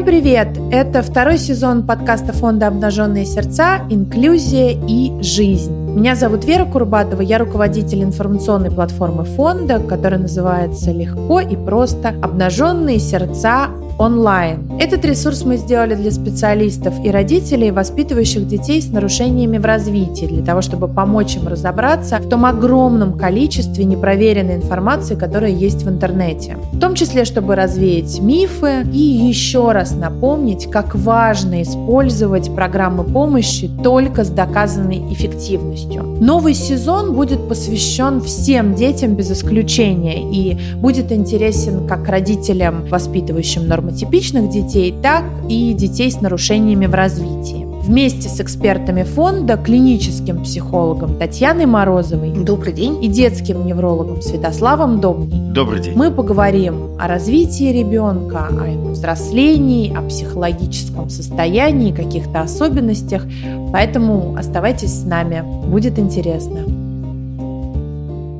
Всем привет! Это второй сезон подкаста фонда «Обнаженные сердца. Инклюзия и жизнь». Меня зовут Вера Курбатова, я руководитель информационной платформы фонда, которая называется «Легко и просто. Обнаженные сердца онлайн. Этот ресурс мы сделали для специалистов и родителей, воспитывающих детей с нарушениями в развитии, для того, чтобы помочь им разобраться в том огромном количестве непроверенной информации, которая есть в интернете. В том числе, чтобы развеять мифы и еще раз напомнить, как важно использовать программы помощи только с доказанной эффективностью. Новый сезон будет посвящен всем детям без исключения и будет интересен как родителям, воспитывающим нормативные типичных детей, так и детей с нарушениями в развитии. Вместе с экспертами фонда, клиническим психологом Татьяной Морозовой Добрый день. и детским неврологом Святославом Добней Добрый день. мы поговорим о развитии ребенка, о его взрослении, о психологическом состоянии, каких-то особенностях. Поэтому оставайтесь с нами, будет интересно.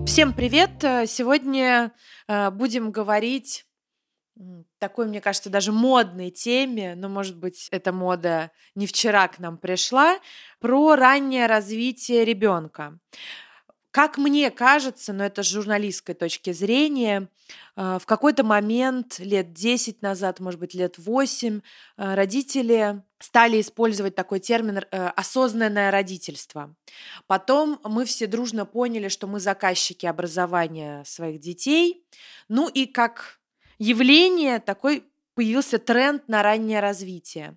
Всем привет! Сегодня э, будем говорить такой, мне кажется, даже модной теме, но, может быть, эта мода не вчера к нам пришла, про раннее развитие ребенка. Как мне кажется, но это с журналистской точки зрения, э, в какой-то момент, лет 10 назад, может быть, лет 8, э, родители стали использовать такой термин э, «осознанное родительство». Потом мы все дружно поняли, что мы заказчики образования своих детей. Ну и как явление, такой появился тренд на раннее развитие.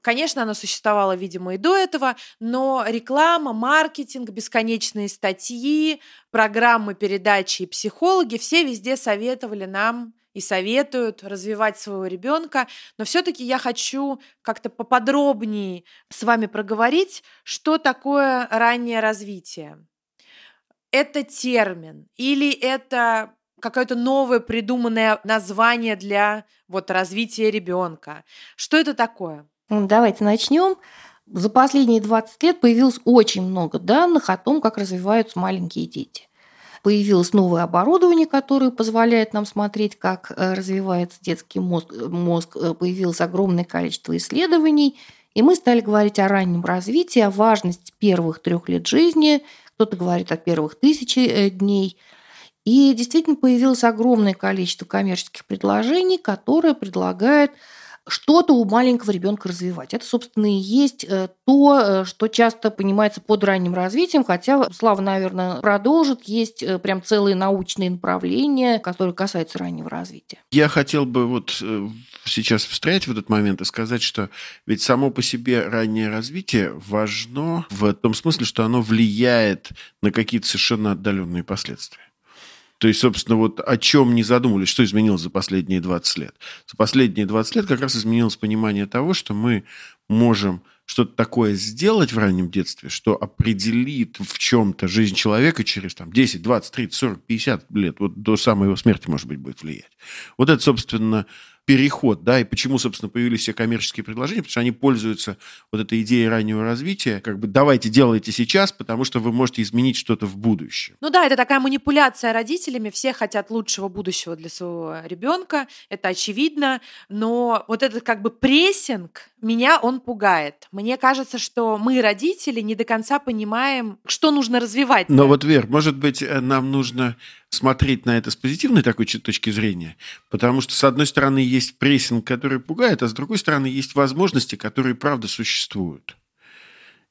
Конечно, оно существовало, видимо, и до этого, но реклама, маркетинг, бесконечные статьи, программы, передачи и психологи все везде советовали нам и советуют развивать своего ребенка. Но все-таки я хочу как-то поподробнее с вами проговорить, что такое раннее развитие. Это термин или это какое-то новое придуманное название для вот развития ребенка. Что это такое? Ну, давайте начнем. За последние 20 лет появилось очень много данных о том, как развиваются маленькие дети. Появилось новое оборудование, которое позволяет нам смотреть, как э, развивается детский мозг. мозг. Э, появилось огромное количество исследований, и мы стали говорить о раннем развитии, о важности первых трех лет жизни. Кто-то говорит о первых тысячи э, дней – и действительно появилось огромное количество коммерческих предложений, которые предлагают что-то у маленького ребенка развивать. Это, собственно, и есть э, то, э, что часто понимается под ранним развитием, хотя Слава, наверное, продолжит. Есть э, прям целые научные направления, которые касаются раннего развития. Я хотел бы вот сейчас встрять в этот момент и сказать, что ведь само по себе раннее развитие важно в том смысле, что оно влияет на какие-то совершенно отдаленные последствия. То есть, собственно, вот о чем не задумывались, что изменилось за последние 20 лет. За последние 20 лет как раз изменилось понимание того, что мы можем что-то такое сделать в раннем детстве, что определит в чем-то жизнь человека через там, 10, 20, 30, 40, 50 лет, вот до самой его смерти, может быть, будет влиять. Вот это, собственно, переход, да, и почему, собственно, появились все коммерческие предложения, потому что они пользуются вот этой идеей раннего развития, как бы давайте делайте сейчас, потому что вы можете изменить что-то в будущем. Ну да, это такая манипуляция родителями, все хотят лучшего будущего для своего ребенка, это очевидно, но вот этот как бы прессинг, меня он пугает. Мне кажется, что мы, родители, не до конца понимаем, что нужно развивать. Но вот, Вер, может быть, э, нам нужно смотреть на это с позитивной такой точки зрения, потому что, с одной стороны, есть прессинг, который пугает, а с другой стороны, есть возможности, которые, правда, существуют.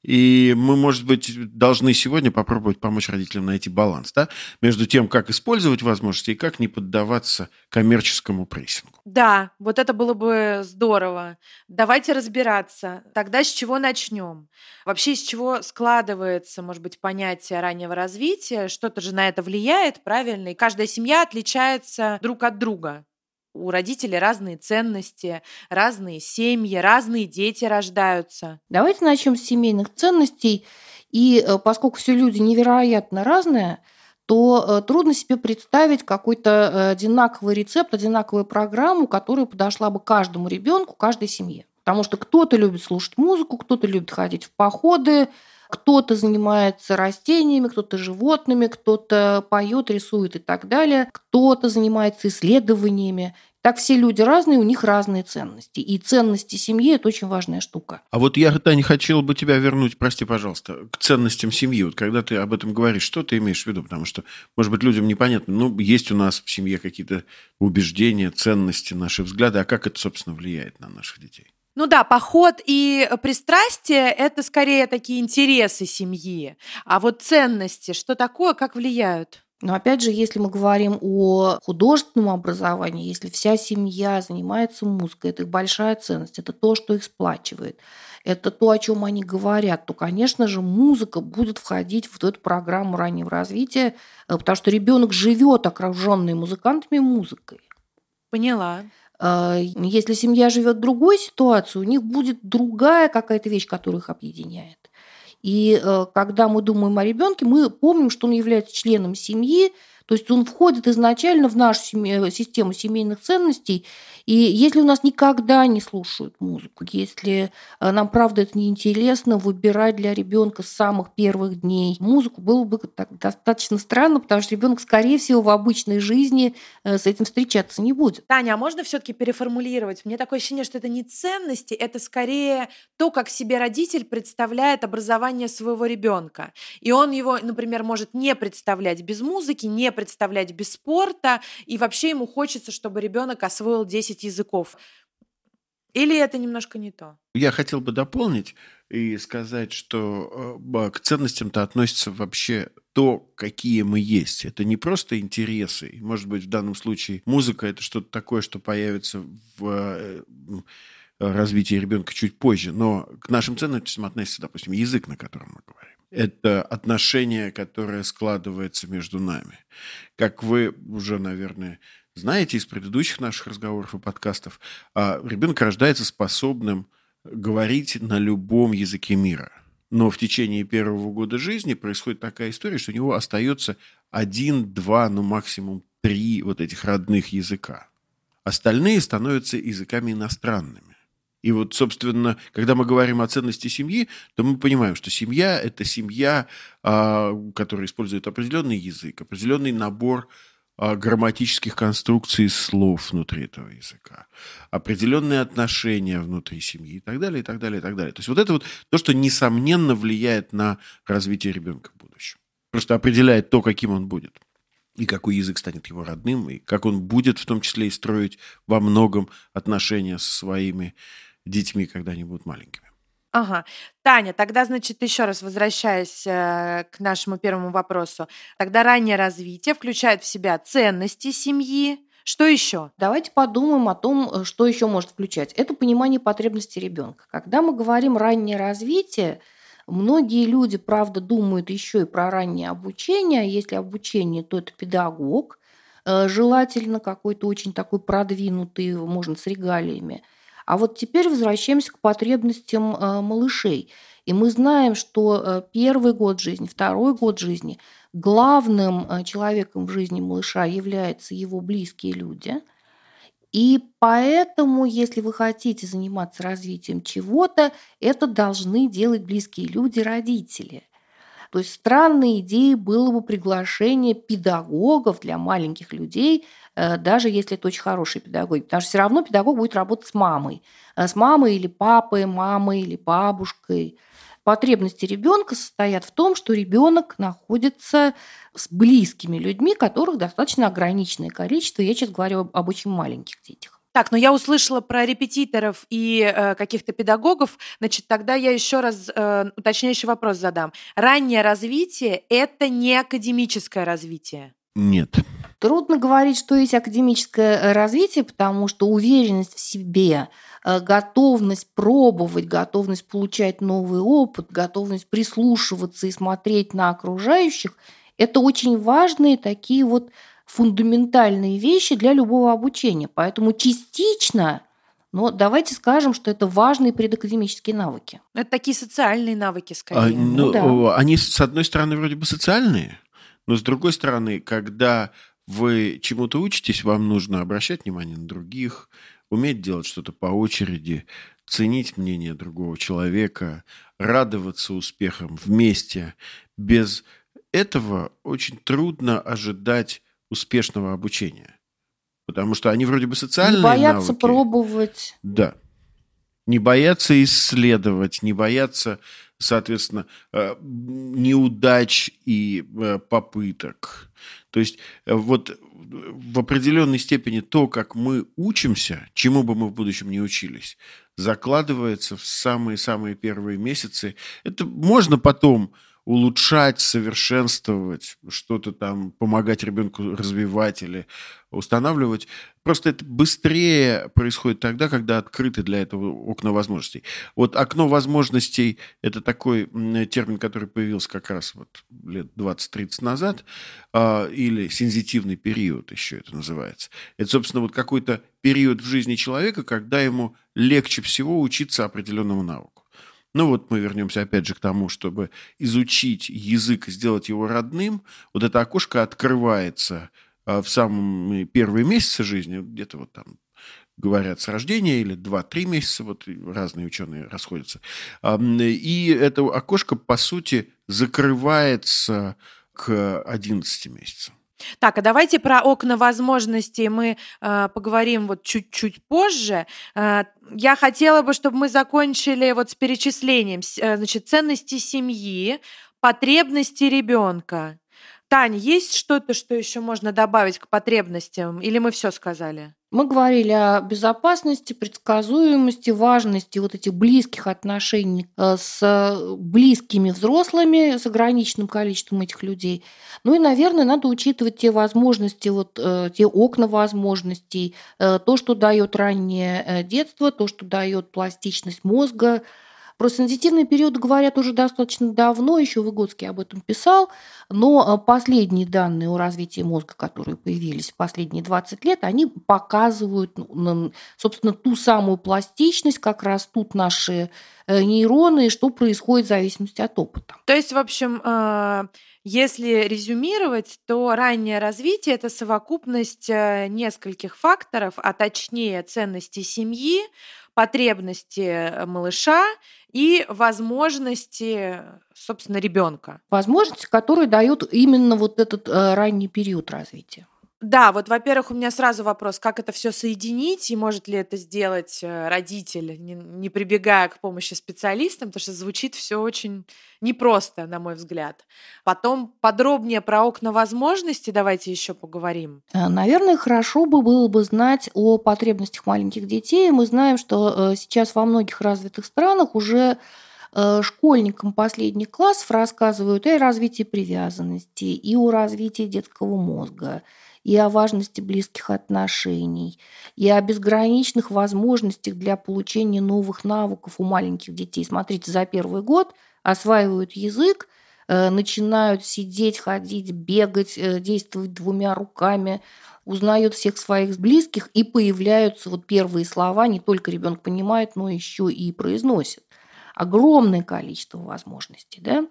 И мы, может быть, должны сегодня попробовать помочь родителям найти баланс да, между тем, как использовать возможности и как не поддаваться коммерческому прессингу. Да, вот это было бы здорово. Давайте разбираться. Тогда с чего начнем? Вообще, с чего складывается, может быть, понятие раннего развития? Что-то же на это влияет, правильно? И каждая семья отличается друг от друга у родителей разные ценности, разные семьи, разные дети рождаются. Давайте начнем с семейных ценностей. И э, поскольку все люди невероятно разные, то э, трудно себе представить какой-то э, одинаковый рецепт, одинаковую программу, которая подошла бы каждому ребенку, каждой семье. Потому что кто-то любит слушать музыку, кто-то любит ходить в походы, кто-то занимается растениями, кто-то животными, кто-то поет, рисует и так далее, кто-то занимается исследованиями. Так все люди разные, у них разные ценности. И ценности семьи – это очень важная штука. А вот я, Таня, хотел бы тебя вернуть, прости, пожалуйста, к ценностям семьи. Вот когда ты об этом говоришь, что ты имеешь в виду? Потому что, может быть, людям непонятно. Ну, есть у нас в семье какие-то убеждения, ценности, наши взгляды. А как это, собственно, влияет на наших детей? Ну да, поход и пристрастие – это скорее такие интересы семьи. А вот ценности, что такое, как влияют? Но опять же, если мы говорим о художественном образовании, если вся семья занимается музыкой, это их большая ценность, это то, что их сплачивает, это то, о чем они говорят, то, конечно же, музыка будет входить в эту программу раннего развития, э, потому что ребенок живет окруженный музыкантами музыкой. Поняла. Э, если семья живет в другой ситуации, у них будет другая какая-то вещь, которая их объединяет. И э, когда мы думаем о ребенке, мы помним, что он является членом семьи, то есть он входит изначально в нашу систему семейных ценностей, и если у нас никогда не слушают музыку, если э, нам, правда, это неинтересно выбирать для ребенка с самых первых дней музыку, было бы так достаточно странно, потому что ребенок, скорее всего, в обычной жизни э, с этим встречаться не будет. Таня, а можно все-таки переформулировать? Мне такое ощущение, что это не ценности, это скорее то, как себе родитель представляет образование своего ребенка. И он его, например, может не представлять без музыки, не представлять без спорта, и вообще ему хочется, чтобы ребенок освоил 10 10 языков. Или это немножко не то? Я хотел бы дополнить и сказать, что э, к ценностям-то относится вообще то, какие мы есть. Это не просто интересы. может быть, в данном случае музыка – это что-то такое, что появится в э, развитии ребенка чуть позже. Но к нашим ценностям относится, допустим, язык, на котором мы говорим. Это отношение, которое складывается между нами. Как вы уже, наверное, знаете из предыдущих наших разговоров и подкастов, а, ребенок рождается способным говорить на любом языке мира. Но в течение первого года жизни происходит такая история, что у него остается один, два, ну максимум три вот этих родных языка. Остальные становятся языками иностранными. И вот, собственно, когда мы говорим о ценности семьи, то мы понимаем, что семья – это семья, а, которая использует определенный язык, определенный набор грамматических конструкций слов внутри этого языка, определенные отношения внутри семьи и так далее, и так далее, и так далее. То есть вот это вот то, что несомненно влияет на развитие ребенка в будущем. Просто определяет то, каким он будет и какой язык станет его родным, и как он будет в том числе и строить во многом отношения со своими детьми, когда они будут маленькими. Ага. Таня, тогда, значит, еще раз возвращаясь э, к нашему первому вопросу, тогда раннее развитие включает в себя ценности семьи. Что еще? Давайте подумаем о том, э, что еще может включать. Это понимание потребностей ребенка. Когда мы говорим раннее развитие, многие люди, правда, думают еще и про раннее обучение. Если обучение, то это педагог, э, желательно какой-то очень такой продвинутый, можно с регалиями – а вот теперь возвращаемся к потребностям э, малышей. И мы знаем, что э, первый год жизни, второй год жизни главным э, человеком в жизни малыша являются его близкие люди. И поэтому, если вы хотите заниматься развитием чего-то, это должны делать близкие люди, родители. То есть странной идеей было бы приглашение педагогов для маленьких людей Э, даже если это очень хороший педагог. Потому что все равно педагог будет работать с мамой. Э, с мамой или папой, мамой или бабушкой. Потребности ребенка состоят в том, что ребенок находится с близкими людьми, которых достаточно ограниченное количество. Я сейчас говорю об очень маленьких детях. Так, но я услышала про репетиторов и э, каких-то педагогов. Значит, тогда я еще раз э, уточняющий вопрос задам. Раннее развитие – это не академическое развитие? Нет. Трудно говорить, что есть академическое э, развитие, потому что уверенность в себе, э, готовность пробовать, готовность получать новый опыт, готовность прислушиваться и смотреть на окружающих – это очень важные такие вот фундаментальные вещи для любого обучения. Поэтому частично но давайте скажем, что это важные предакадемические навыки. Это такие социальные навыки, скорее. А, ну, ну, да. Они, с одной стороны, вроде бы социальные, но с другой стороны, когда вы чему-то учитесь, вам нужно обращать внимание на других, уметь делать что-то по очереди, ценить мнение другого человека, радоваться успехам вместе. Без этого очень трудно ожидать успешного обучения. Потому что они вроде бы социальные Не боятся навыки. пробовать. Да. Не боятся исследовать, не боятся, соответственно, э, неудач и э, попыток. То есть э, вот в определенной степени то, как мы учимся, чему бы мы в будущем не учились, закладывается в самые-самые первые месяцы. Это можно потом улучшать, совершенствовать, что-то там, помогать ребенку развивать или устанавливать. Просто это быстрее происходит тогда, когда открыты для этого окна возможностей. Вот окно возможностей – это такой термин, который появился как раз вот лет 20-30 назад, а, или сензитивный период еще это называется. Это, собственно, вот какой-то период в жизни человека, когда ему легче всего учиться определенному навыку. Ну вот мы вернемся опять же к тому, чтобы изучить язык и сделать его родным. Вот это окошко открывается а, в самые первые месяцы жизни, где-то вот там говорят с рождения или 2-3 месяца, вот разные ученые расходятся. И это окошко, по сути, закрывается к 11 месяцам. Так, а давайте про окна возможностей мы э, поговорим вот чуть-чуть позже. Э, я хотела бы, чтобы мы закончили вот с перечислением, э, значит, ценности семьи, потребности ребенка. Тань, есть что-то, что еще можно добавить к потребностям, или мы все сказали? Мы говорили о безопасности, предсказуемости, важности вот этих близких отношений э, с близкими взрослыми, с ограниченным количеством этих людей. Ну и, наверное, надо учитывать те возможности, вот э, те окна возможностей, э, то, что дает раннее детство, то, что дает пластичность мозга, про сензитивный период говорят уже достаточно давно, еще Выгодский об этом писал, но а, последние данные о развитии мозга, которые появились в последние 20 лет, они показывают, ну, собственно, ту самую пластичность, как растут наши э, нейроны и что происходит в зависимости от опыта. То есть, в общем, а, если резюмировать, то раннее развитие это совокупность э, нескольких факторов, а точнее ценности семьи, потребности малыша и возможности, собственно, ребенка. Возможности, которые дают именно вот этот э, ранний период развития. Да, вот, во-первых, у меня сразу вопрос, как это все соединить, и может ли это сделать э, родитель, не, не прибегая к помощи специалистам, потому что звучит все очень непросто, на мой взгляд. Потом подробнее про окна возможностей давайте еще поговорим. Э, наверное, хорошо бы было бы знать о потребностях маленьких детей. Мы знаем, что э, сейчас во многих развитых странах уже школьникам последних классов рассказывают и о развитии привязанности, и о развитии детского мозга, и о важности близких отношений, и о безграничных возможностях для получения новых навыков у маленьких детей. Смотрите, за первый год осваивают язык, э, начинают сидеть, ходить, бегать, э, действовать двумя руками, узнают всех своих близких, и появляются вот первые слова, не только ребенок понимает, но еще и произносит. Огромное количество возможностей. Да?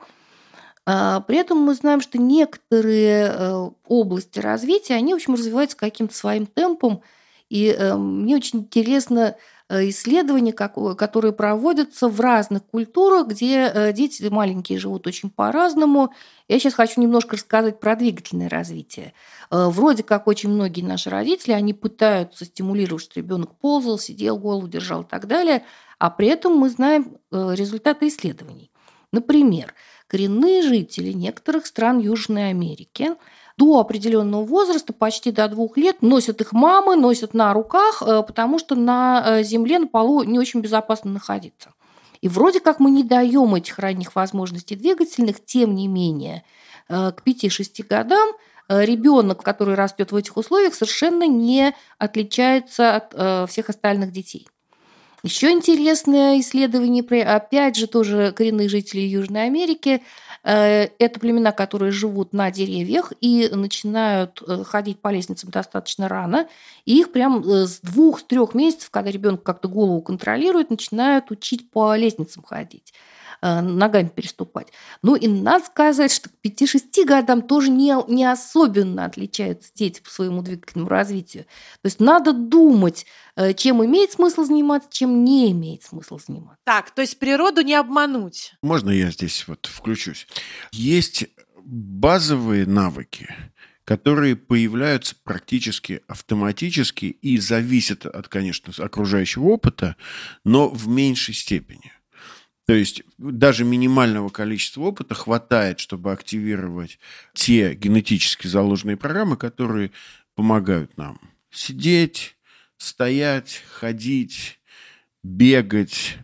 А, при этом мы знаем, что некоторые э, области развития, они, в общем, развиваются каким-то своим темпом. И э, мне очень интересно э, исследования, которые проводятся в разных культурах, где дети маленькие живут очень по-разному. Я сейчас хочу немножко рассказать про двигательное развитие. Вроде как очень многие наши родители, они пытаются стимулировать, что ребенок ползал, сидел, голову держал и так далее, а при этом мы знаем результаты исследований. Например, коренные жители некоторых стран Южной Америки до определенного возраста, почти до двух лет, носят их мамы, носят на руках, э, потому что на э, земле, на полу не очень безопасно находиться. И вроде как мы не даем этих ранних возможностей двигательных, тем не менее, э, к 5-6 годам ребенок, который растет в этих условиях, совершенно не отличается от всех остальных детей. Еще интересное исследование, опять же, тоже коренных жителей Южной Америки. Э, это племена, которые живут на деревьях и начинают э, ходить по лестницам достаточно рано. И их прям э, с двух-трех месяцев, когда ребенок как-то голову контролирует, начинают учить по лестницам ходить. Э, ногами переступать. Ну и надо сказать, что к 5-6 годам тоже не, не особенно отличаются дети по своему двигательному развитию. То есть надо думать, э, чем имеет смысл заниматься, чем не имеет смысл заниматься. Так, то есть природу не обмануть. Можно я здесь вот включусь? Есть базовые навыки, которые появляются практически автоматически и зависят от, конечно, окружающего опыта, но в меньшей степени. То есть даже минимального количества опыта хватает, чтобы активировать те генетически заложенные программы, которые помогают нам сидеть, стоять, ходить, бегать.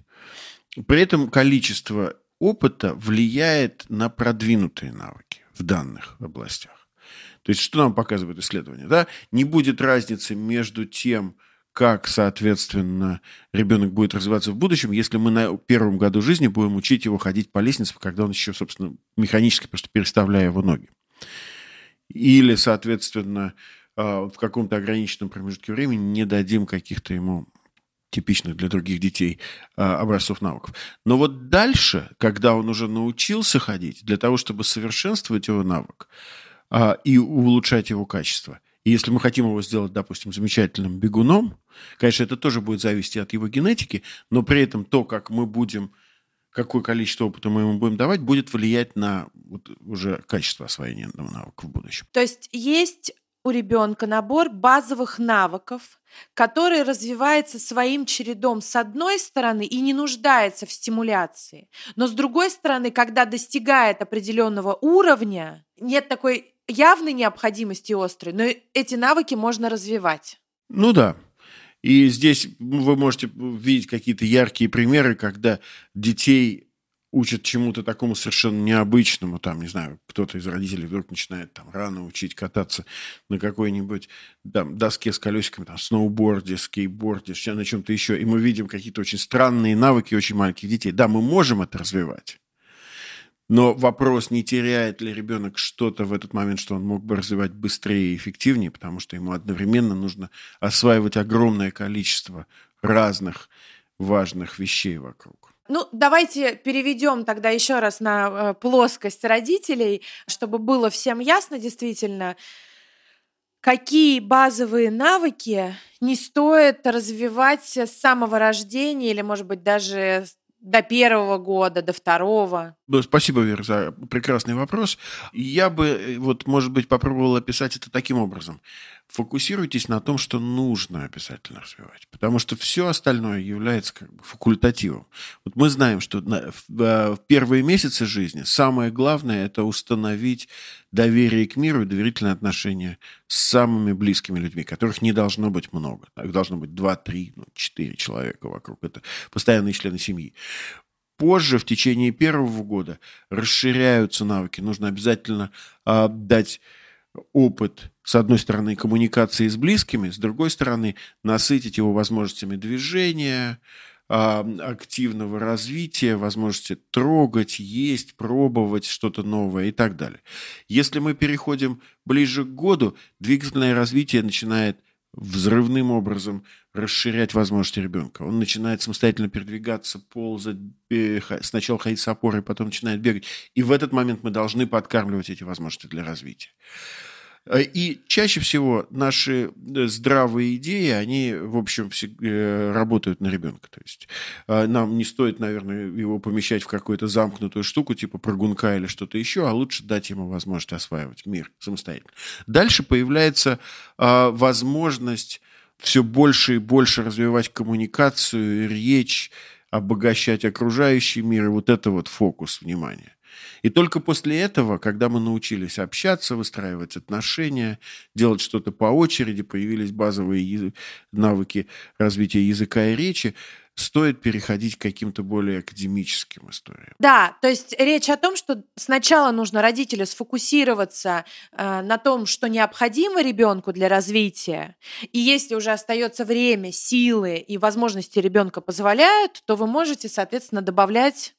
При этом количество опыта влияет на продвинутые навыки в данных областях. То есть что нам показывает исследование? Да? Не будет разницы между тем, как, соответственно, ребенок будет развиваться в будущем, если мы на первом году жизни будем учить его ходить по лестнице, когда он еще, собственно, механически просто переставляя его ноги. Или, соответственно, а, в каком-то ограниченном промежутке времени не дадим каких-то ему типичных для других детей а, образцов навыков. Но вот дальше, когда он уже научился ходить, для того, чтобы совершенствовать его навык а, и улучшать его качество – и если мы хотим его сделать, допустим, замечательным бегуном, конечно, это тоже будет зависеть от его генетики, но при этом то, как мы будем, какое количество опыта мы ему будем давать, будет влиять на вот уже качество освоения этого навыка в будущем. То есть есть у ребенка набор базовых навыков, который развивается своим чередом с одной стороны и не нуждается в стимуляции, но с другой стороны, когда достигает определенного уровня, нет такой явной необходимости острой, но эти навыки можно развивать. Ну да. И здесь вы можете видеть какие-то яркие примеры, когда детей учат чему-то такому совершенно необычному, там, не знаю, кто-то из родителей вдруг начинает там рано учить кататься на какой-нибудь там, доске с колесиками, там, сноуборде, скейтборде, на чем-то еще, и мы видим какие-то очень странные навыки очень маленьких детей. Да, мы можем это развивать, но вопрос, не теряет ли ребенок что-то в этот момент, что он мог бы развивать быстрее и эффективнее, потому что ему одновременно нужно осваивать огромное количество разных важных вещей вокруг. Ну, давайте переведем тогда еще раз на э, плоскость родителей, чтобы было всем ясно действительно, какие базовые навыки не стоит развивать с самого рождения или, может быть, даже до первого года, до второго? Спасибо, Вера, за прекрасный вопрос. Я бы, э, вот, может быть, попробовал описать это таким образом. Фокусируйтесь на том, что нужно обязательно развивать, потому что все остальное является как бы факультативом. Вот мы знаем, что в э, первые месяцы жизни самое главное – это установить доверие к миру и доверительные отношения с самыми близкими людьми, которых не должно быть много. Их должно быть два, три, ну, четыре человека вокруг. Это постоянные члены семьи. Позже, в течение первого года, расширяются навыки. Нужно обязательно э, дать опыт, с одной стороны, коммуникации с близкими, с другой стороны, насытить его возможностями движения, а, активного развития, возможности трогать, есть, пробовать что-то новое и так далее. Если мы переходим ближе к году, двигательное развитие начинает взрывным образом расширять возможности ребенка. Он начинает самостоятельно передвигаться, ползать, сначала ходить с опорой, потом начинает бегать. И в этот момент мы должны подкармливать эти возможности для развития. Э, и чаще всего наши э, здравые идеи, они, в общем, э, работают на ребенка. То есть нам не стоит, наверное, его помещать в какую-то замкнутую штуку, типа прыгунка или что-то еще, а лучше дать ему возможность осваивать мир самостоятельно. Дальше появляется возможность все больше и больше развивать коммуникацию, речь, обогащать окружающий мир, и вот это вот фокус внимания. И только после этого, когда мы научились общаться, выстраивать отношения, делать что-то по очереди, появились базовые навыки развития языка и речи, стоит переходить к каким-то более академическим историям. Да, то есть речь о том, что сначала нужно родителю сфокусироваться э, на том, что необходимо ребенку для развития, и если уже остается время, силы и возможности ребенка позволяют, то вы можете, соответственно, добавлять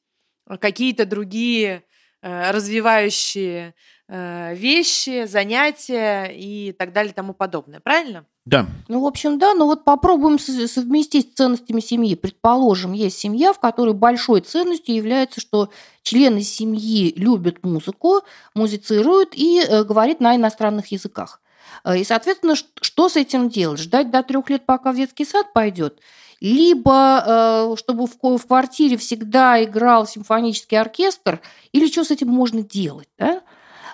какие-то другие э, развивающие э, вещи, занятия и так далее и тому подобное. Правильно? Да. Ну, в общем, да, но вот попробуем совместить с ценностями семьи. Предположим, есть семья, в которой большой ценностью является, что члены семьи любят музыку, музицируют и э, говорят на иностранных языках. И, соответственно, что с этим делать? Ждать до трех лет, пока в детский сад пойдет? Либо э, чтобы в, квартире всегда играл симфонический оркестр, или что с этим можно делать, да?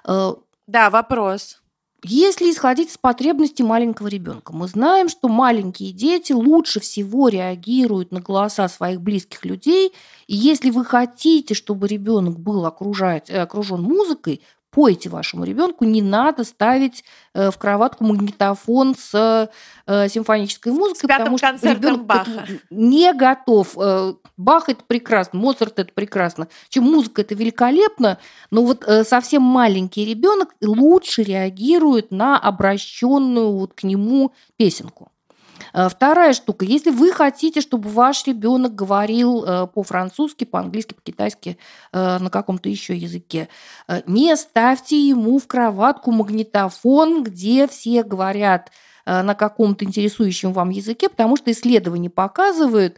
Э, да, вопрос. Если исходить из потребностей маленького ребенка, мы знаем, что маленькие дети лучше всего реагируют на голоса своих близких людей. И если вы хотите, чтобы ребенок был окружать, э, окружен музыкой, пойте вашему ребенку, не надо ставить э, в кроватку магнитофон с э, симфонической музыкой, с потому что ребенок Баха. не готов. Э, Бах это прекрасно, Моцарт это прекрасно. Чем музыка это великолепно, но вот совсем маленький ребенок лучше реагирует на обращенную вот к нему песенку. Э, вторая штука. Если вы хотите, чтобы ваш ребенок говорил э, по-французски, по-английски, по-китайски, э, на каком-то еще языке, не ставьте ему в кроватку магнитофон, где все говорят на каком-то интересующем вам языке, потому что исследования показывают,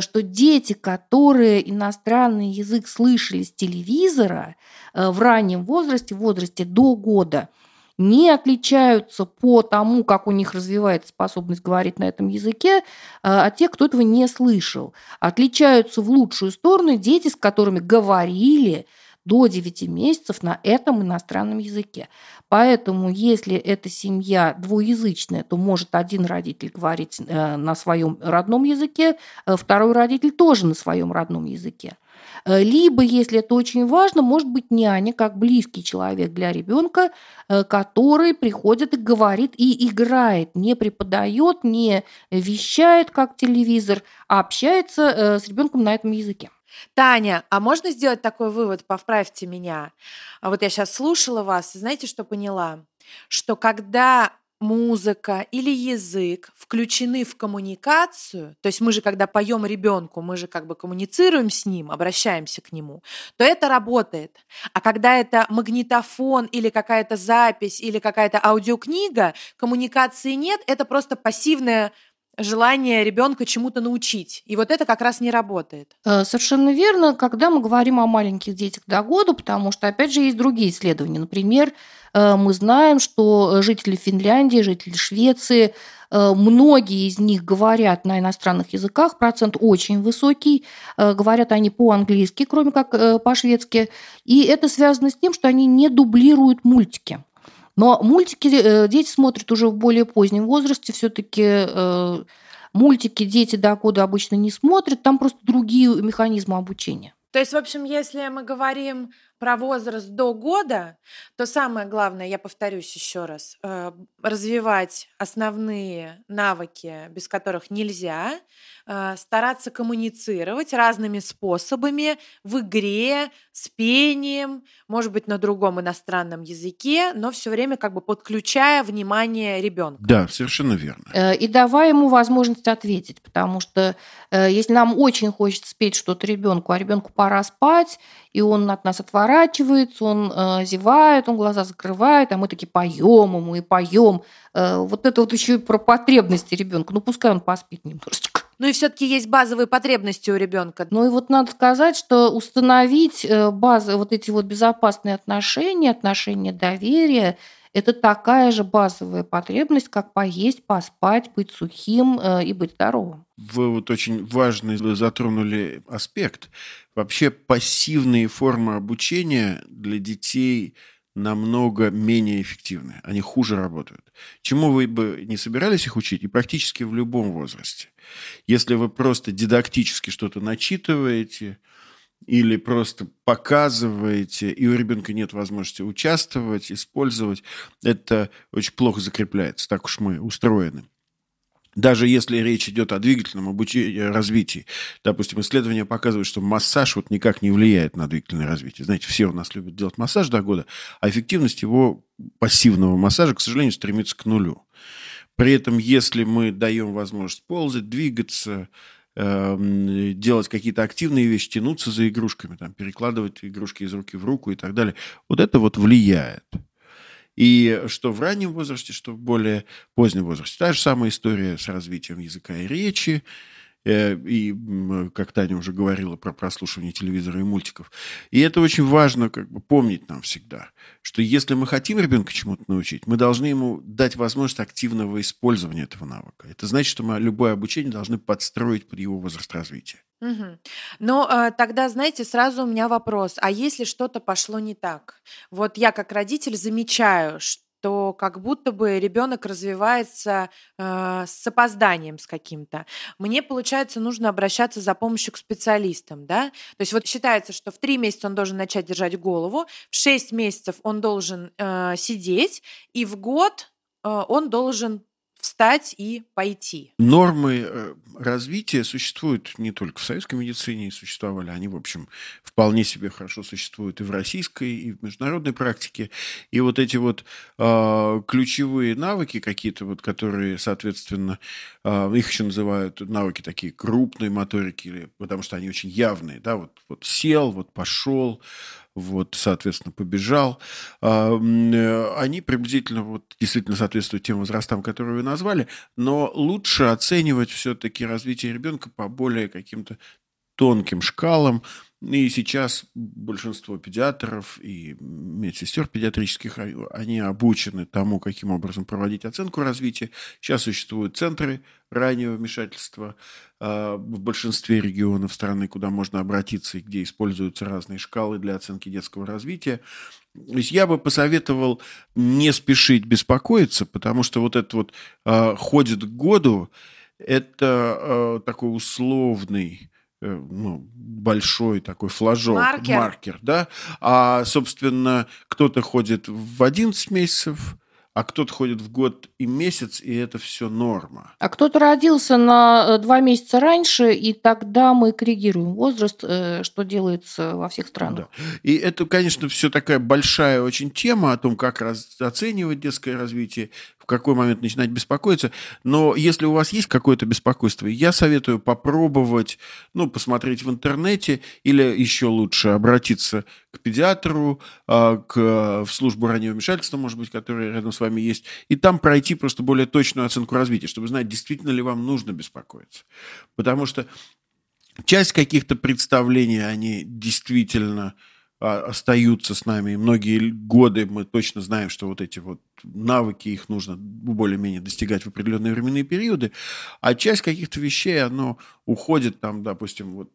что дети, которые иностранный язык слышали с телевизора в раннем возрасте, в возрасте до года – не отличаются по тому, как у них развивается способность говорить на этом языке, а, от тех, кто этого не слышал. Отличаются в лучшую сторону дети, с которыми говорили до 9 месяцев на этом иностранном языке. Поэтому, если эта семья двуязычная, то может один родитель говорить э, на своем родном языке, э, второй родитель тоже на своем родном языке. Э, либо, если это очень важно, может быть няня, как близкий человек для ребенка, э, который приходит и говорит и играет, не преподает, не вещает, как телевизор, а общается э, с ребенком на этом языке. Таня, а можно сделать такой вывод, поправьте меня? А вот я сейчас слушала вас, и знаете, что поняла? Что когда музыка или язык включены в коммуникацию, то есть мы же, когда поем ребенку, мы же как бы коммуницируем с ним, обращаемся к нему, то это работает. А когда это магнитофон или какая-то запись или какая-то аудиокнига, коммуникации нет, это просто пассивное желание ребенка чему-то научить. И вот это как раз не работает. Э, совершенно верно, когда мы говорим о маленьких детях до года, потому что, опять же, есть другие исследования. Например, э, мы знаем, что жители Финляндии, жители Швеции, э, многие из них говорят на иностранных языках, процент очень высокий, говорят они по-английски, кроме как по-шведски, и это связано с тем, что они не дублируют мультики. Но мультики э, дети смотрят уже в более позднем возрасте. Все-таки э, мультики дети до года обычно не смотрят. Там просто другие механизмы обучения. То есть, в общем, если мы говорим про возраст до года, то самое главное, я повторюсь еще раз, э, развивать основные навыки, без которых нельзя, э, стараться коммуницировать разными способами в игре, с пением, может быть, на другом иностранном языке, но все время как бы подключая внимание ребенка. Да, совершенно верно. Э, и давая ему возможность ответить, потому что если нам очень хочется спеть что-то ребенку, а ребенку пора спать, и он от нас отворачивается, он э, зевает, он глаза закрывает, а мы таки поем ему и поем. Э, вот это вот еще и про потребности ребенка. Ну, пускай он поспит немножечко. Ну и все-таки есть базовые потребности у ребенка. Ну и вот надо сказать, что установить э, базы, вот эти вот безопасные отношения, отношения доверия, это такая же базовая потребность, как поесть, поспать, быть сухим э, и быть здоровым. Вы вот очень важный затронули аспект. Вообще пассивные формы обучения для детей намного менее эффективны. Они хуже работают. Чему вы бы не собирались их учить, и практически в любом возрасте. Если вы просто дидактически что-то начитываете – или просто показываете, и у ребенка нет возможности участвовать, использовать, это очень плохо закрепляется. Так уж мы устроены. Даже если речь идет о двигательном обучении, развитии. Допустим, исследования показывают, что массаж вот никак не влияет на двигательное развитие. Знаете, все у нас любят делать массаж до года, а эффективность его пассивного массажа, к сожалению, стремится к нулю. При этом, если мы даем возможность ползать, двигаться, делать какие-то активные вещи, тянуться за игрушками, там, перекладывать игрушки из руки в руку и так далее. Вот это вот влияет. И что в раннем возрасте, что в более позднем возрасте. Та же самая история с развитием языка и речи, и, как Таня уже говорила про прослушивание телевизора и мультиков. И это очень важно как бы помнить нам всегда, что если мы хотим ребенка чему-то научить, мы должны ему дать возможность активного использования этого навыка. Это значит, что мы любое обучение должны подстроить под его возраст развития. Угу. Ну, э, тогда, знаете, сразу у меня вопрос. А если что-то пошло не так? Вот я как родитель замечаю, что то как будто бы ребенок развивается э, с опозданием с каким-то. Мне, получается, нужно обращаться за помощью к специалистам, да? То есть вот считается, что в три месяца он должен начать держать голову, в шесть месяцев он должен э, сидеть, и в год э, он должен встать и пойти. Нормы э, развития существуют не только в советской медицине, существовали они, в общем, вполне себе хорошо существуют и в российской, и в международной практике. И вот эти вот э, ключевые навыки какие-то, вот, которые, соответственно, э, их еще называют навыки такие крупной моторики, потому что они очень явные, да, вот, вот сел, вот пошел, вот, соответственно, побежал. Э, они приблизительно вот, действительно соответствуют тем возрастам, которые вы назвали, но лучше оценивать все-таки развитие ребенка по более каким-то тонким шкалам, и сейчас большинство педиатров и медсестер педиатрических, а, они обучены тому, каким образом проводить оценку развития. Сейчас существуют центры раннего вмешательства э, в большинстве регионов страны, куда можно обратиться и где используются разные шкалы для оценки детского развития. То есть я бы посоветовал не спешить беспокоиться, потому что вот это вот э, ходит к году, это такой условный ну, большой такой флажок, маркер. маркер, да, а, собственно, кто-то ходит в 11 месяцев, а кто-то ходит в год и месяц, и это все норма. А кто-то родился на э, два месяца раньше, и тогда мы коррегируем возраст, э, что делается во всех странах. Да. И это, конечно, все такая большая очень тема о том, как раз оценивать детское развитие, в какой момент начинать беспокоиться. Но если у вас есть какое-то беспокойство, я советую попробовать, ну, посмотреть в интернете или еще лучше обратиться к педиатру, а, к, в службу раннего вмешательства, может быть, которая рядом с вами есть, и там пройти просто более точную оценку развития, чтобы знать, действительно ли вам нужно беспокоиться. Потому что часть каких-то представлений, они действительно остаются с нами. И многие годы мы точно знаем, что вот эти вот навыки, их нужно более-менее достигать в определенные временные периоды. А часть каких-то вещей, оно уходит, там, допустим, вот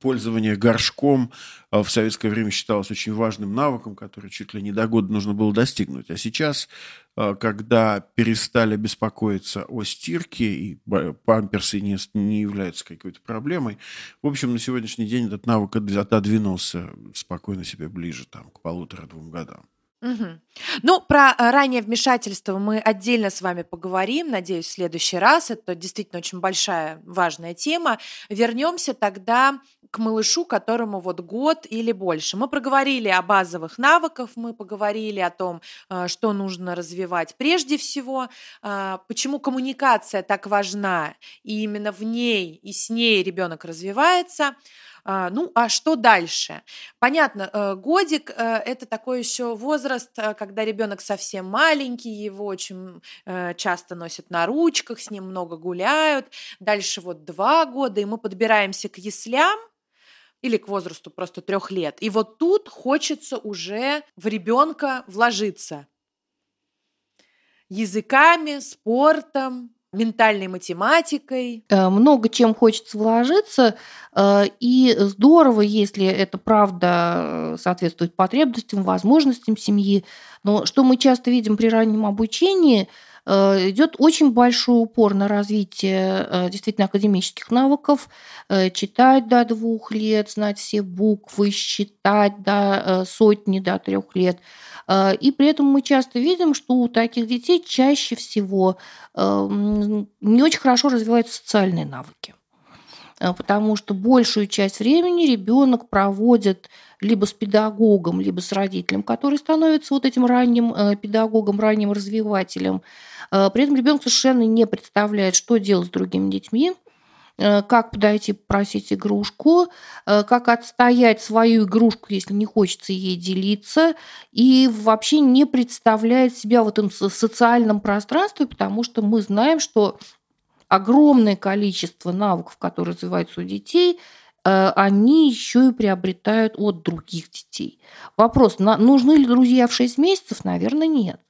пользование горшком а, в советское время считалось очень важным навыком, который чуть ли не до года нужно было достигнуть. А сейчас а, когда перестали беспокоиться о стирке, и памперсы не, не являются какой-то проблемой. В общем, на сегодняшний день этот навык отодвинулся спокойно себе ближе там, к полутора-двум годам. Мгм. Ну, про э, раннее вмешательство мы отдельно с вами поговорим, надеюсь, в следующий раз. Это действительно очень большая, важная тема. Вернемся тогда к малышу, которому вот год или больше. Мы проговорили о базовых навыках, мы поговорили о том, э, что нужно развивать прежде всего, э, почему коммуникация так важна, и именно в ней и с ней ребенок развивается. А, ну, а что дальше? Понятно, э, годик э, это такой еще возраст, э, когда ребенок совсем маленький, его очень часто носят на ручках, с ним много гуляют. Дальше вот два года, и мы подбираемся к яслям, или к возрасту просто трех лет. И вот тут хочется уже в ребенка вложиться языками, спортом, ментальной математикой. Э, много чем хочется вложиться, э, и здорово, если это правда э, соответствует потребностям, возможностям семьи. Но что мы часто видим при раннем обучении, идет очень большой упор на развитие действительно академических навыков, читать до двух лет, знать все буквы, считать до сотни, до трех лет – и при этом мы часто видим, что у таких детей чаще всего не очень хорошо развиваются социальные навыки потому что большую часть времени ребенок проводит либо с педагогом, либо с родителем, который становится вот этим ранним э, педагогом, ранним развивателем. А, при этом ребенок совершенно не представляет, что делать с другими детьми, Э, как подойти просить игрушку, э, как отстоять свою игрушку, если не хочется ей делиться, и вообще не представляет себя в этом социальном пространстве, потому что мы знаем, что огромное количество навыков, которые развиваются у детей, э, они еще и приобретают от других детей. Вопрос, нужны ли друзья в 6 месяцев? Наверное, нет.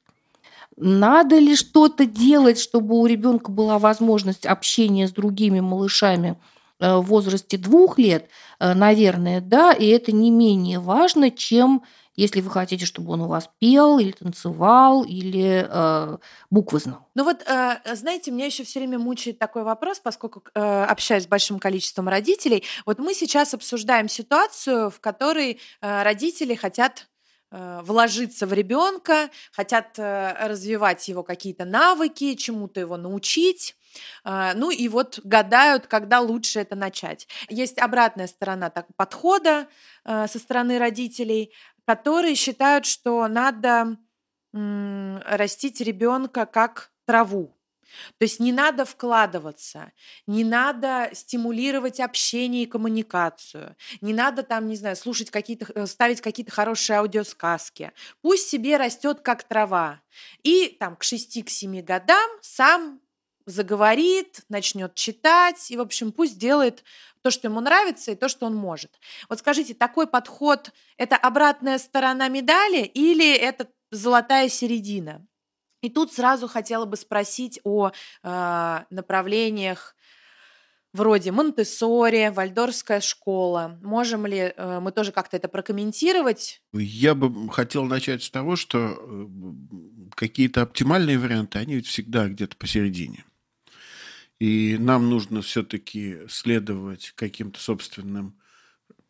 Надо ли что-то делать, чтобы у ребенка была возможность общения с другими малышами э, в возрасте двух лет? Э, наверное, да, и это не менее важно, чем если вы хотите, чтобы он у вас пел или танцевал, или э, буквы знал. Ну вот, э, знаете, меня еще все время мучает такой вопрос, поскольку э, общаюсь с большим количеством родителей. Вот мы сейчас обсуждаем ситуацию, в которой э, родители хотят э, вложиться в ребенка, хотят э, развивать его какие-то навыки, чему-то его научить. А, ну и вот гадают, когда лучше это начать. Есть обратная сторона так, подхода э, со стороны родителей, которые считают, что надо растить ребенка как траву. То есть не надо вкладываться, не надо стимулировать общение и коммуникацию, не надо там, не знаю, слушать какие-то, э, ставить какие-то хорошие аудиосказки. Пусть себе растет как трава. И там к 6-7 годам сам заговорит, начнет читать, и, в общем, пусть делает то, что ему нравится, и то, что он может. Вот скажите, такой подход – это обратная сторона медали или это золотая середина? И тут сразу хотела бы спросить о э, направлениях вроде Монтессори, Вальдорская школа. Можем ли э, мы тоже как-то это прокомментировать? Я бы хотел начать с того, что э, какие-то оптимальные варианты, они ведь всегда где-то посередине. И нам нужно все-таки следовать каким-то собственным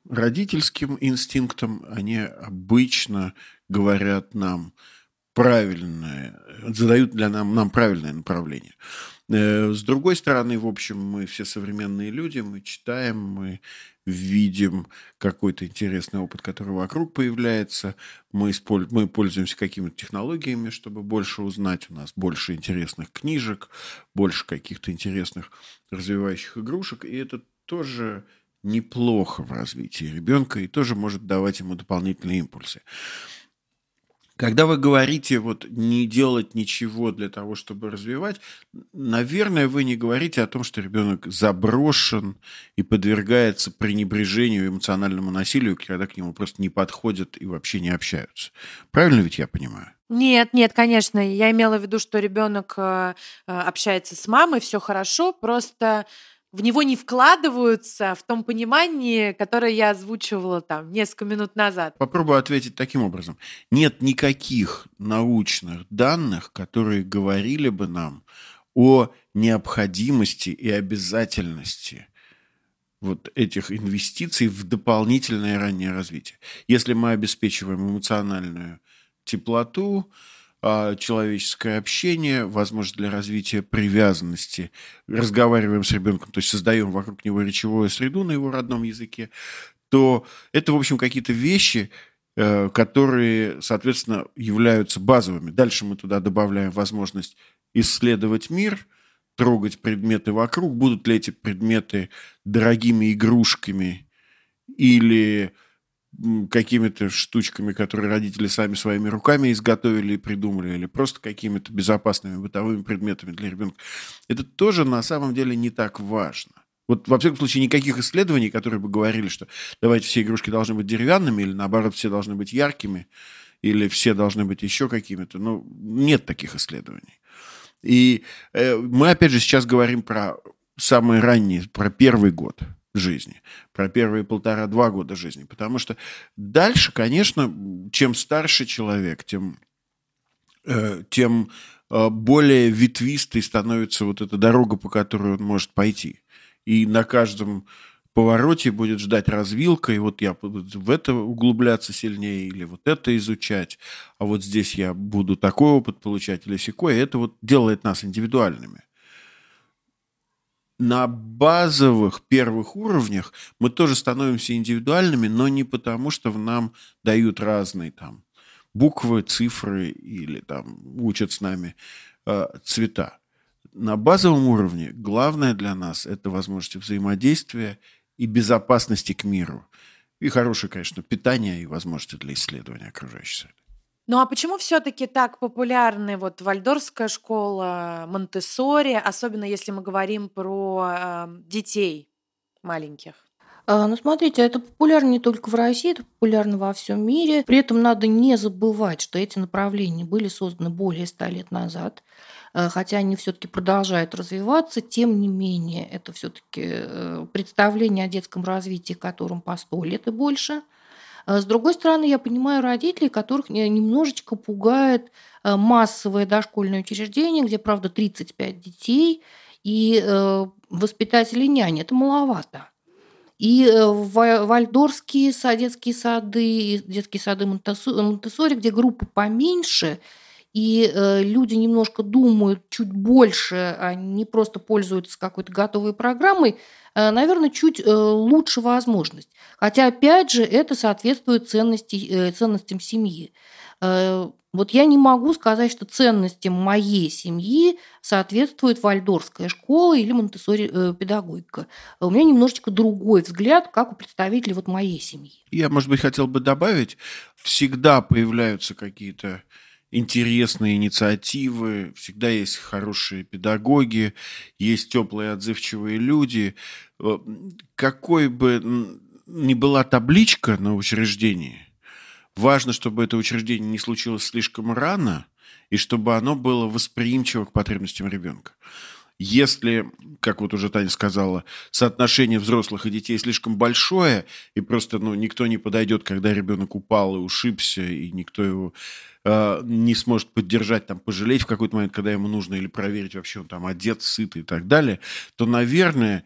родительским инстинктам. Они обычно говорят нам правильное, задают для нам, нам правильное направление. Э, с другой стороны, в общем, мы все современные люди, мы читаем, мы видим какой-то интересный опыт, который вокруг появляется, мы, использ... мы пользуемся какими-то технологиями, чтобы больше узнать, у нас больше интересных книжек, больше каких-то интересных развивающих игрушек, и это тоже неплохо в развитии ребенка и тоже может давать ему дополнительные импульсы. Когда вы говорите вот не делать ничего для того, чтобы развивать, наверное, вы не говорите о том, что ребенок заброшен и подвергается пренебрежению, эмоциональному насилию, когда к нему просто не подходят и вообще не общаются. Правильно ведь я понимаю? Нет, нет, конечно. Я имела в виду, что ребенок э, э, общается с мамой, все хорошо, просто в него не вкладываются в том понимании, которое я озвучивала там несколько минут назад. Попробую ответить таким образом. Нет никаких научных данных, которые говорили бы нам о необходимости и обязательности вот этих инвестиций в дополнительное раннее развитие. Если мы обеспечиваем эмоциональную теплоту, человеческое общение, возможность для развития привязанности. Разговариваем с ребенком, то есть создаем вокруг него речевую среду на его родном языке, то это, в общем, какие-то вещи, э, которые, соответственно, являются базовыми. Дальше мы туда добавляем возможность исследовать мир, трогать предметы вокруг, будут ли эти предметы дорогими игрушками или какими-то штучками, которые родители сами своими руками изготовили и придумали, или просто какими-то безопасными бытовыми предметами для ребенка. Это тоже на самом деле не так важно. Вот, во всяком случае, никаких исследований, которые бы говорили, что давайте все игрушки должны быть деревянными, или наоборот, все должны быть яркими, или все должны быть еще какими-то. Ну, нет таких исследований. И э, мы, опять же, сейчас говорим про самые ранние, про первый год жизни, про первые полтора-два года жизни. Потому что дальше, конечно, чем старше человек, тем, э, тем э, более ветвистой становится вот эта дорога, по которой он может пойти. И на каждом повороте будет ждать развилка, и вот я буду в это углубляться сильнее, или вот это изучать, а вот здесь я буду такой опыт получать, или секой, и это вот делает нас индивидуальными на базовых первых уровнях мы тоже становимся индивидуальными, но не потому, что в нам дают разные там буквы, цифры или там учат с нами э, цвета. На базовом уровне главное для нас это возможность взаимодействия и безопасности к миру. И хорошее, конечно, питание и возможности для исследования окружающей среды. Ну а почему все-таки так популярны вот Вальдорская школа, Монтессори, особенно если мы говорим про э, детей маленьких? А, ну, смотрите, это популярно не только в России, это популярно во всем мире. При этом надо не забывать, что эти направления были созданы более ста лет назад, э, хотя они все-таки продолжают развиваться. Тем не менее, это все-таки э, представление о детском развитии, которым по сто лет и больше – А с другой стороны, я понимаю родителей, которых немножечко пугает массовое дошкольное учреждение, где, правда, 35 детей, и воспитатели няни. Это маловато. И вальдорские детские сады, детские сады Монтессори, где группы поменьше – и э, люди немножко думают чуть больше, не просто пользуются какой-то готовой программой, э, наверное, чуть э, лучше возможность. Хотя, опять же, это соответствует ценности, э, ценностям семьи. Э, вот я не могу сказать, что ценностям моей семьи соответствует вальдорская школа или монтессори э, педагогика. У меня немножечко другой взгляд, как у представителей вот моей семьи. Я, может быть, хотел бы добавить, всегда появляются какие-то интересные инициативы, всегда есть хорошие педагоги, есть теплые отзывчивые люди. Э, какой бы ни была табличка на учреждении, важно, чтобы это учреждение не случилось слишком рано, и чтобы оно было восприимчиво к потребностям ребенка. Если, как вот уже Таня сказала, соотношение взрослых и детей слишком большое, и просто ну, никто не подойдет, когда ребенок упал и ушибся, и никто его э, не сможет поддержать, там, пожалеть в какой-то момент, когда ему нужно, или проверить, вообще он там одет, сыт и так далее, то, наверное,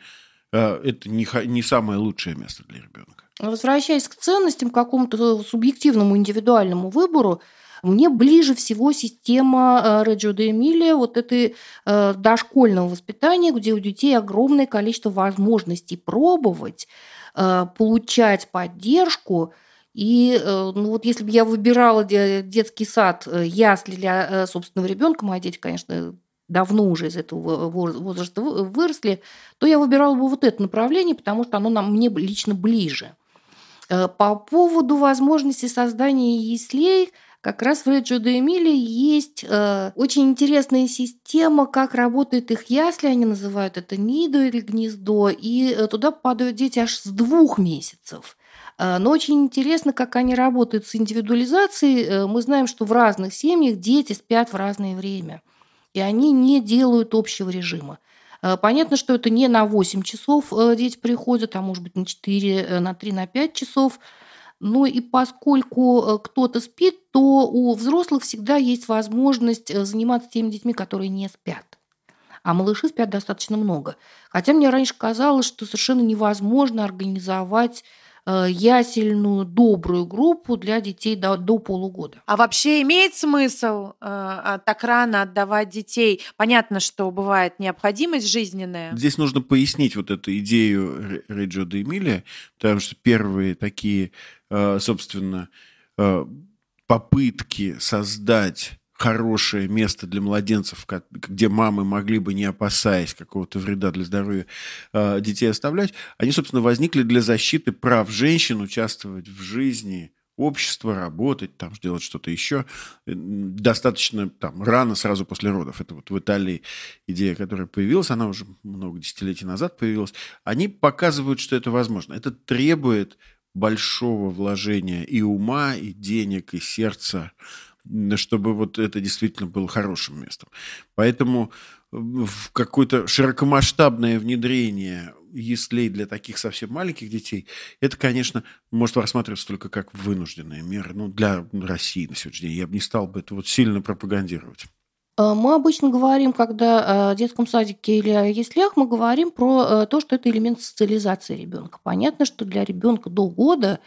э, это не, не самое лучшее место для ребенка. Возвращаясь к ценностям, к какому-то субъективному индивидуальному выбору, мне ближе всего система э, Реджио де Эмилия, вот этой э, дошкольного воспитания, где у детей огромное количество возможностей пробовать, э, получать поддержку. И ну вот если бы я выбирала детский сад, ясли для собственного ребенка, мои дети, конечно, давно уже из этого возраста выросли, то я выбирала бы вот это направление, потому что оно нам, мне лично ближе. По поводу возможности создания яслей – как раз в Реджио де Эмили есть э, очень интересная система, как работает их ясли, они называют это нидо или гнездо, и э, туда падают дети аж с двух месяцев. Э, но очень интересно, как они работают с индивидуализацией. Э, мы знаем, что в разных семьях дети спят в разное время, и они не делают общего режима. Понятно, что это не на 8 часов дети приходят, а может быть на 4, на 3, на 5 часов – ну и поскольку э, кто-то спит, то у взрослых всегда есть возможность э, заниматься теми детьми, которые не спят. А малыши спят достаточно много. Хотя мне раньше казалось, что совершенно невозможно организовать ясельную добрую группу для детей до, до полугода. А вообще имеет смысл э, а, так рано отдавать детей? Понятно, что бывает необходимость жизненная. Здесь нужно пояснить вот эту идею Реджо де Эмилия, потому что первые такие, э, собственно, э, попытки создать хорошее место для младенцев, где мамы могли бы, не опасаясь какого-то вреда для здоровья а, детей оставлять, они, собственно, возникли для защиты прав женщин участвовать в жизни общества, работать, там, делать что-то еще. Э, достаточно там, рано, сразу после родов. Это вот в Италии идея, которая появилась, она уже много десятилетий назад появилась. Они показывают, что это возможно. Это требует большого вложения и ума, и денег, и сердца чтобы вот это действительно было хорошим местом. Поэтому в какое-то широкомасштабное внедрение яслей для таких совсем маленьких детей, это, конечно, может рассматриваться только как вынужденная мера. Ну, для России на сегодняшний день я бы не стал бы это вот сильно пропагандировать. Э, мы обычно говорим, когда о детском садике или о яслях, мы говорим про э, то, что это элемент социализации ребенка. Понятно, что для ребенка до года Э,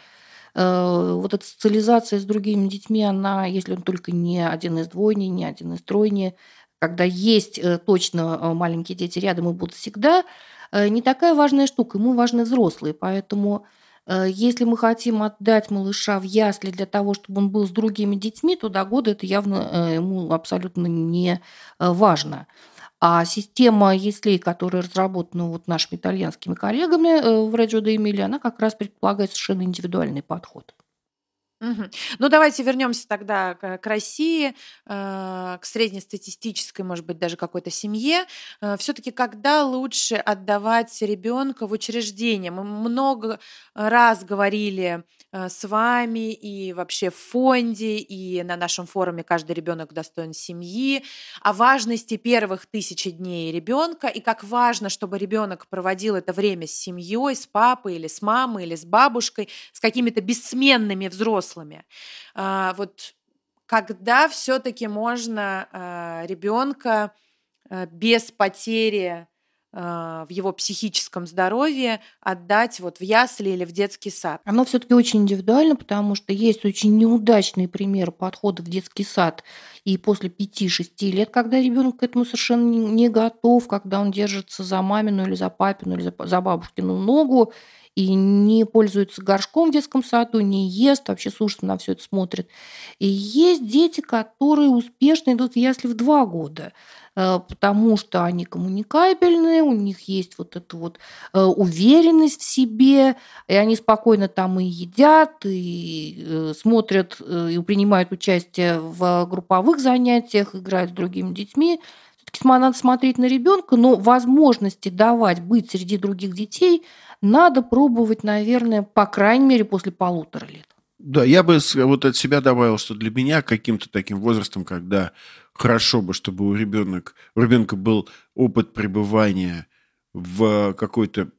вот эта социализация с другими детьми, она, если он только не один из двойни, не один из тройни, когда есть э, точно э, маленькие дети рядом и будут всегда, не такая важная штука. Ему важны взрослые. Поэтому если мы хотим отдать малыша в ясли для того, чтобы он был с другими детьми, то до года это явно ему абсолютно не важно. А система яслей, которая разработана вот нашими итальянскими коллегами э, в Реджио де Эмилия, она как раз предполагает совершенно индивидуальный подход. Мгм. Ну, давайте вернемся тогда к, к России, э, к среднестатистической, может быть, даже какой-то семье. Все-таки когда лучше отдавать ребенка в учреждение? Мы много раз говорили э, с вами и вообще в фонде, и на нашем форуме «Каждый ребенок достоин семьи» о важности первых тысячи дней ребенка и как важно, чтобы ребенок проводил это время с семьей, с папой или с мамой или с бабушкой, с какими-то бессменными взрослыми взрослыми. А, вот когда все-таки можно а, ребенка а, без потери в его психическом здоровье отдать вот в ясли или в детский сад? Оно все-таки очень индивидуально, потому что есть очень неудачные примеры подхода в детский сад и после 5-6 лет, когда ребенок к этому совершенно не готов, когда он держится за мамину или за папину или за, бабушкину ногу, и не пользуется горшком в детском саду, не ест, вообще с ужасом на все это смотрит. И есть дети, которые успешно идут в ясли в два года потому что они коммуникабельные, у них есть вот эта вот э, уверенность в себе, и они спокойно там и едят, и э, смотрят, и принимают участие в групповых занятиях, играют с другими детьми. Все-таки надо смотреть на ребенка, но возможности давать быть среди других детей надо пробовать, наверное, по крайней мере, после полутора лет. Да, я бы вот от себя добавил, что для меня каким-то таким возрастом, когда хорошо бы, чтобы у, ребенок, у ребенка был опыт пребывания в какой-то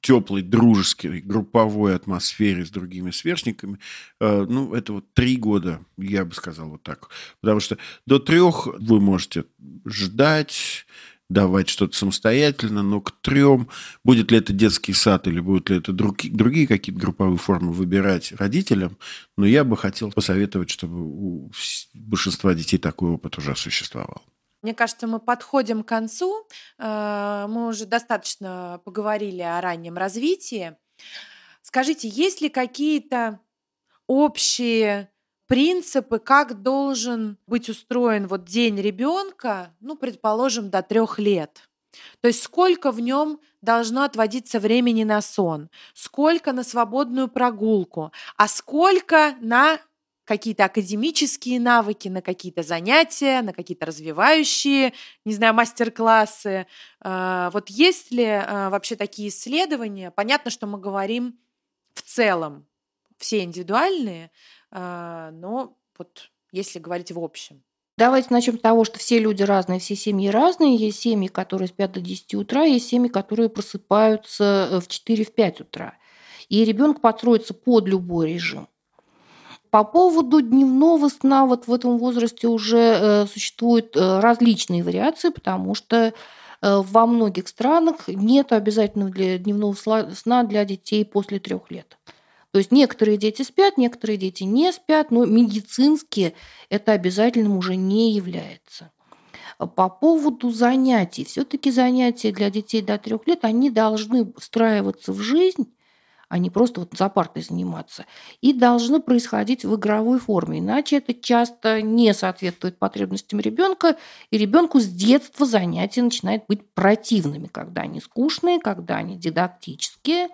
теплой, дружеской, групповой атмосфере с другими сверстниками, э, ну, это вот три года, я бы сказал вот так. Потому что до трех вы можете ждать, давать что-то самостоятельно, но к трем, будет ли это детский сад или будут ли это другие, другие какие-то групповые формы выбирать родителям, но я бы хотел посоветовать, чтобы у большинства детей такой опыт уже существовал. Мне кажется, мы подходим к концу. Э, мы уже достаточно поговорили о раннем развитии. Скажите, есть ли какие-то общие принципы, как должен быть устроен вот день ребенка, ну, предположим, до трех лет. То есть сколько в нем должно отводиться времени на сон, сколько на свободную прогулку, а сколько на какие-то академические навыки, на какие-то занятия, на какие-то развивающие, не знаю, мастер-классы. А, вот есть ли а, вообще такие исследования? Понятно, что мы говорим в целом, все индивидуальные, но вот если говорить в общем. Давайте начнем с того, что все люди разные, все семьи разные. Есть семьи, которые спят до 10 утра, есть семьи, которые просыпаются э, в 4-5 утра. И ребенок подстроится под любой режим. По поводу дневного сна вот в этом возрасте уже э, существуют э, различные вариации, потому что во многих странах нет обязательного для дневного сна для детей после трех лет. То есть некоторые дети спят, некоторые дети не спят, но медицински это обязательным уже не является. По поводу занятий. Все-таки занятия для детей до трех лет, они должны встраиваться в жизнь, а не просто вот за партой заниматься, и должны происходить в игровой форме. Иначе это часто не соответствует потребностям ребенка, и ребенку с детства занятия начинают быть противными, когда они скучные, когда они дидактические,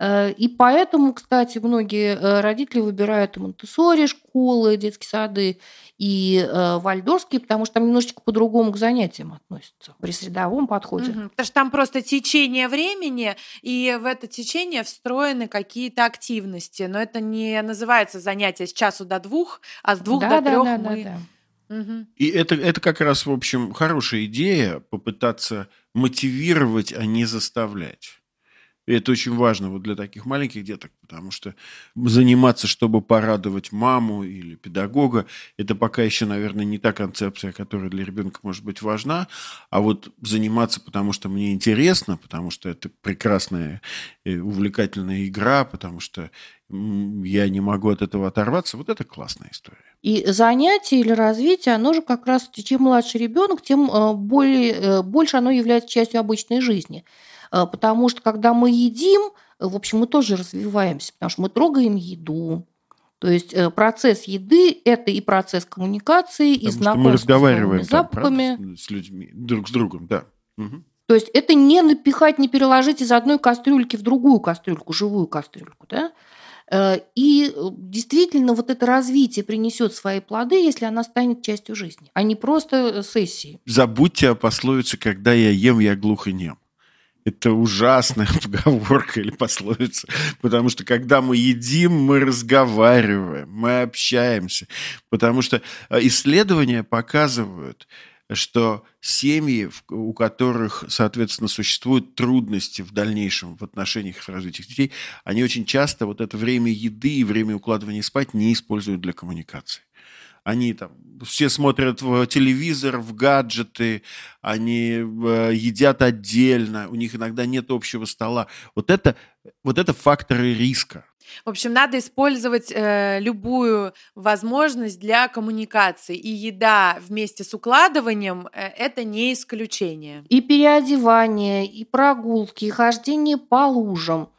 и поэтому, кстати, многие э, родители выбирают Монтессори школы, детские сады, и э, вальдорские, потому что там немножечко по-другому к занятиям относятся при средовом подходе. Угу. Потому что там просто течение времени, и в это течение встроены какие-то активности. Но это не называется занятие с часу до двух, а с двух да, до да, трех да, мы... Да, да. Угу. И это, это как раз, в общем, хорошая идея попытаться мотивировать, а не заставлять. И это очень важно вот для таких маленьких деток, потому что заниматься, чтобы порадовать маму или педагога, это пока еще, наверное, не та концепция, которая для ребенка может быть важна. А вот заниматься, потому что мне интересно, потому что это прекрасная и увлекательная игра, потому что я не могу от этого оторваться, вот это классная история. И занятие или развитие, оно же как раз, чем младше ребенок, тем э, более, э, больше оно является частью обычной жизни. Э, потому что когда мы едим, в общем, мы тоже развиваемся, потому что мы трогаем еду. То есть э, процесс еды – это и процесс коммуникации, потому и знакомства мы разговариваем с запахами. Там, с людьми, друг с другом, да. Угу. То есть это не напихать, не переложить из одной кастрюльки в другую кастрюльку, живую кастрюльку, да? Э, и э, действительно вот это развитие принесет свои плоды, если она станет частью жизни, а не просто э, сессии. Забудьте о пословице «когда я ем, я глух и нем». Это ужасная поговорка или пословица, потому что когда мы едим, мы разговариваем, мы общаемся, потому что исследования показывают, что семьи, у которых, соответственно, существуют трудности в дальнейшем в отношениях с развитием детей, они очень часто вот это время еды и время укладывания спать не используют для коммуникации. Они там все смотрят в телевизор, в гаджеты, они э, едят отдельно, у них иногда нет общего стола. Вот это, вот это факторы риска. В общем, надо использовать э, любую возможность для коммуникации. И еда вместе с укладыванием э, это не исключение. И переодевание, и прогулки, и хождение по лужам.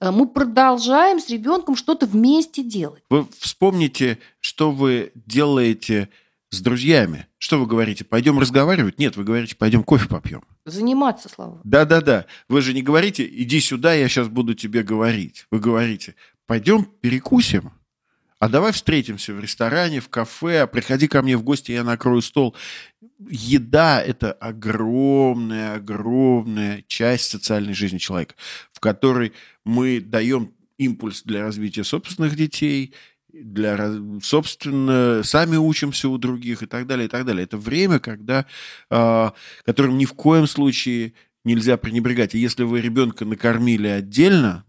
Э, мы продолжаем с ребенком что-то вместе делать. Вы вспомните, что вы делаете с друзьями. Что вы говорите? Пойдем разговаривать? Нет, вы говорите, пойдем кофе попьем. Заниматься, Слава. Да-да-да. Вы же не говорите, иди сюда, я сейчас буду тебе говорить. Вы говорите, пойдем перекусим. А давай встретимся в ресторане, в кафе, приходи ко мне в гости, я накрою стол. Еда – это огромная, огромная часть социальной жизни человека, в которой мы даем импульс для развития собственных детей, для, собственно, сами учимся у других и так далее, и так далее. Это время, когда, э, которым ни в коем случае нельзя пренебрегать. И если вы ребенка накормили отдельно,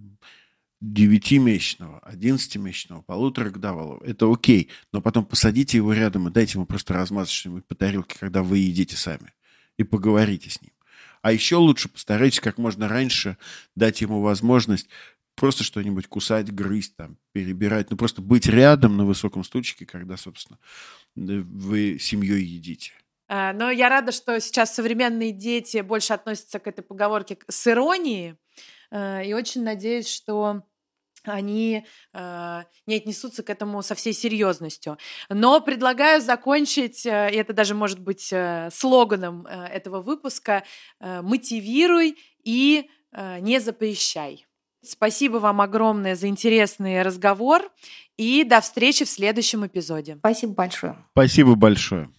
9-месячного, 11-месячного, полуторагодовалого, это окей, но потом посадите его рядом и дайте ему просто что-нибудь по тарелке, когда вы едите сами, и поговорите с ним. А еще лучше постарайтесь как можно раньше дать ему возможность просто что-нибудь кусать, грызть, там, перебирать, ну просто быть рядом на высоком стульчике, когда, собственно, вы семьей едите. А, но я рада, что сейчас современные дети больше относятся к этой поговорке с иронией, а, и очень надеюсь, что они э, не отнесутся к этому со всей серьезностью. Но предлагаю закончить, э, и это даже может быть э, слоганом э, этого выпуска, э, мотивируй и э, не запрещай. Спасибо вам огромное за интересный разговор и до встречи в следующем эпизоде. Спасибо большое. Спасибо большое.